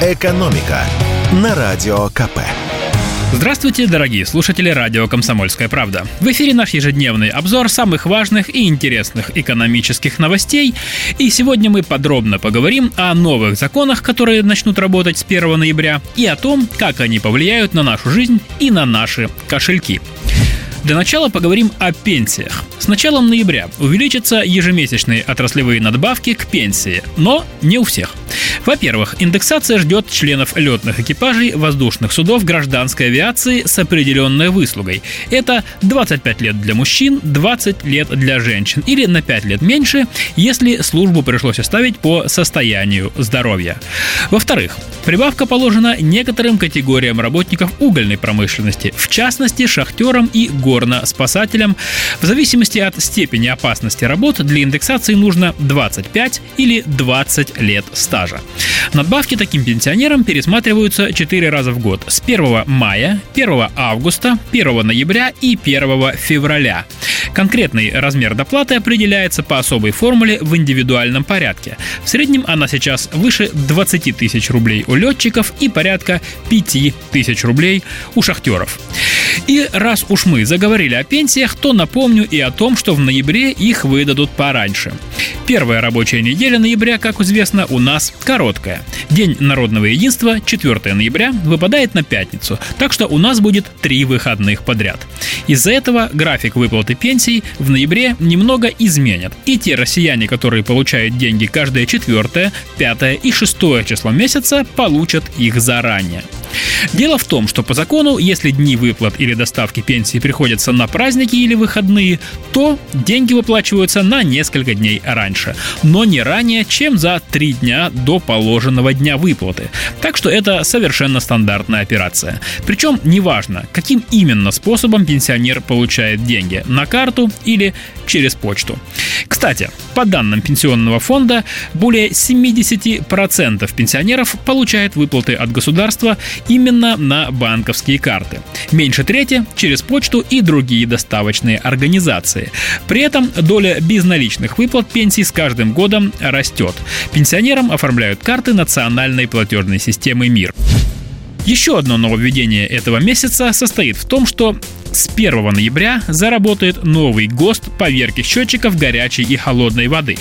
«Экономика» на Радио КП. Здравствуйте, дорогие слушатели радио «Комсомольская правда». В эфире наш ежедневный обзор самых важных и интересных экономических новостей. И сегодня мы подробно поговорим о новых законах, которые начнут работать с 1 ноября, и о том, как они повлияют на нашу жизнь и на наши кошельки. Для начала поговорим о пенсиях. С началом ноября увеличатся ежемесячные отраслевые надбавки к пенсии, но не у всех. Во-первых, индексация ждет членов летных экипажей воздушных судов гражданской авиации с определенной выслугой. Это 25 лет для мужчин, 20 лет для женщин или на 5 лет меньше, если службу пришлось оставить по состоянию здоровья. Во-вторых, прибавка положена некоторым категориям работников угольной промышленности, в частности шахтерам и горно-спасателям. В зависимости от степени опасности работ для индексации нужно 25 или 20 лет стажа. Надбавки таким пенсионерам пересматриваются 4 раза в год с 1 мая, 1 августа, 1 ноября и 1 февраля. Конкретный размер доплаты определяется по особой формуле в индивидуальном порядке. В среднем она сейчас выше 20 тысяч рублей у летчиков и порядка 5 тысяч рублей у шахтеров. И раз уж мы заговорили о пенсиях, то напомню и о том, что в ноябре их выдадут пораньше. Первая рабочая неделя ноября, как известно, у нас короткая. День народного единства, 4 ноября, выпадает на пятницу, так что у нас будет три выходных подряд. Из-за этого график выплаты пенсий в ноябре немного изменят. И те россияне, которые получают деньги каждое четвертое, пятое и шестое число месяца, получат их заранее. Дело в том, что по закону, если дни выплат или доставки пенсии приходятся на праздники или выходные, то деньги выплачиваются на несколько дней раньше, но не ранее, чем за три дня до положенного дня выплаты. Так что это совершенно стандартная операция. Причем неважно, каким именно способом пенсионер получает деньги – на карту или через почту. Кстати, по данным Пенсионного фонда, более 70% пенсионеров получают выплаты от государства именно на банковские карты. Меньше трети через почту и другие доставочные организации. При этом доля безналичных выплат пенсий с каждым годом растет. Пенсионерам оформляют карты национальной платежной системы МИР. Еще одно нововведение этого месяца состоит в том, что с 1 ноября заработает новый ГОСТ поверки счетчиков горячей и холодной воды.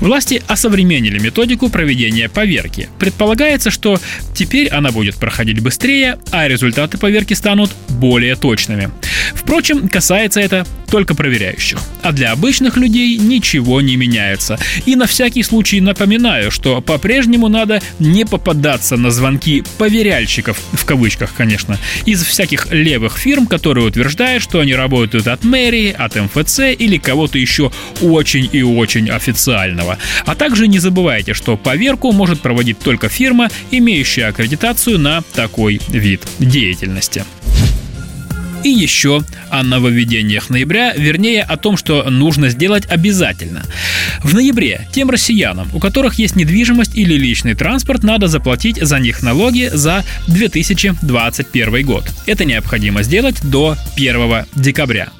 Власти осовременили методику проведения поверки. Предполагается, что теперь она будет проходить быстрее, а результаты поверки станут более точными. Впрочем, касается это только проверяющих. А для обычных людей ничего не меняется. И на всякий случай напоминаю, что по-прежнему надо не попадаться на звонки «поверяльщиков», в кавычках, конечно, из всяких левых фирм, которые утверждают, что они работают от мэрии, от МФЦ или кого-то еще очень и очень официального. А также не забывайте, что поверку может проводить только фирма, имеющая аккредитацию на такой вид деятельности. И еще о нововведениях ноября, вернее о том, что нужно сделать обязательно. В ноябре тем россиянам, у которых есть недвижимость или личный транспорт, надо заплатить за них налоги за 2021 год. Это необходимо сделать до 1 декабря.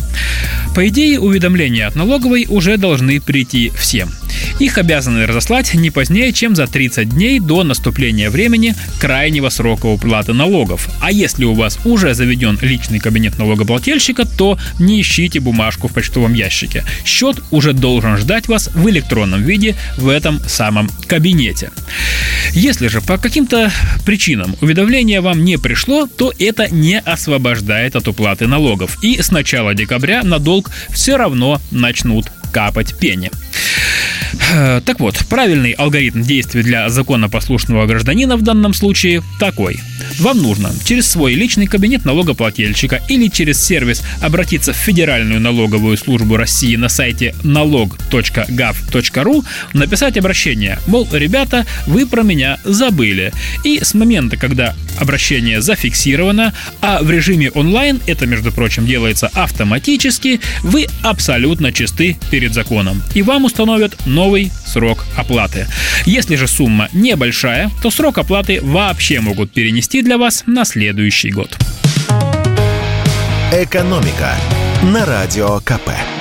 По идее, уведомления от налоговой уже должны прийти всем. Их обязаны разослать не позднее, чем за 30 дней до наступления времени крайнего срока уплаты налогов. А если у вас уже заведен личный кабинет налогоплательщика, то не ищите бумажку в почтовом ящике. Счет уже должен ждать вас в электронном виде в этом самом кабинете. Если же по каким-то причинам уведомление вам не пришло, то это не освобождает от уплаты налогов. И с начала декабря на долг все равно начнут капать пени. Э, так вот, правильный алгоритм действий для законопослушного гражданина в данном случае такой. Вам нужно через свой личный кабинет налогоплательщика или через сервис обратиться в Федеральную налоговую службу России на сайте налог.gov.ru, написать обращение, мол, ребята, вы про меня забыли. И с момента, когда обращение зафиксировано, а в режиме онлайн, это, между прочим, делается автоматически, вы абсолютно чисты перед законом. И вам установят новый срок оплаты. Если же сумма небольшая, то срок оплаты вообще могут перенести для вас на следующий год. Экономика на радио КП.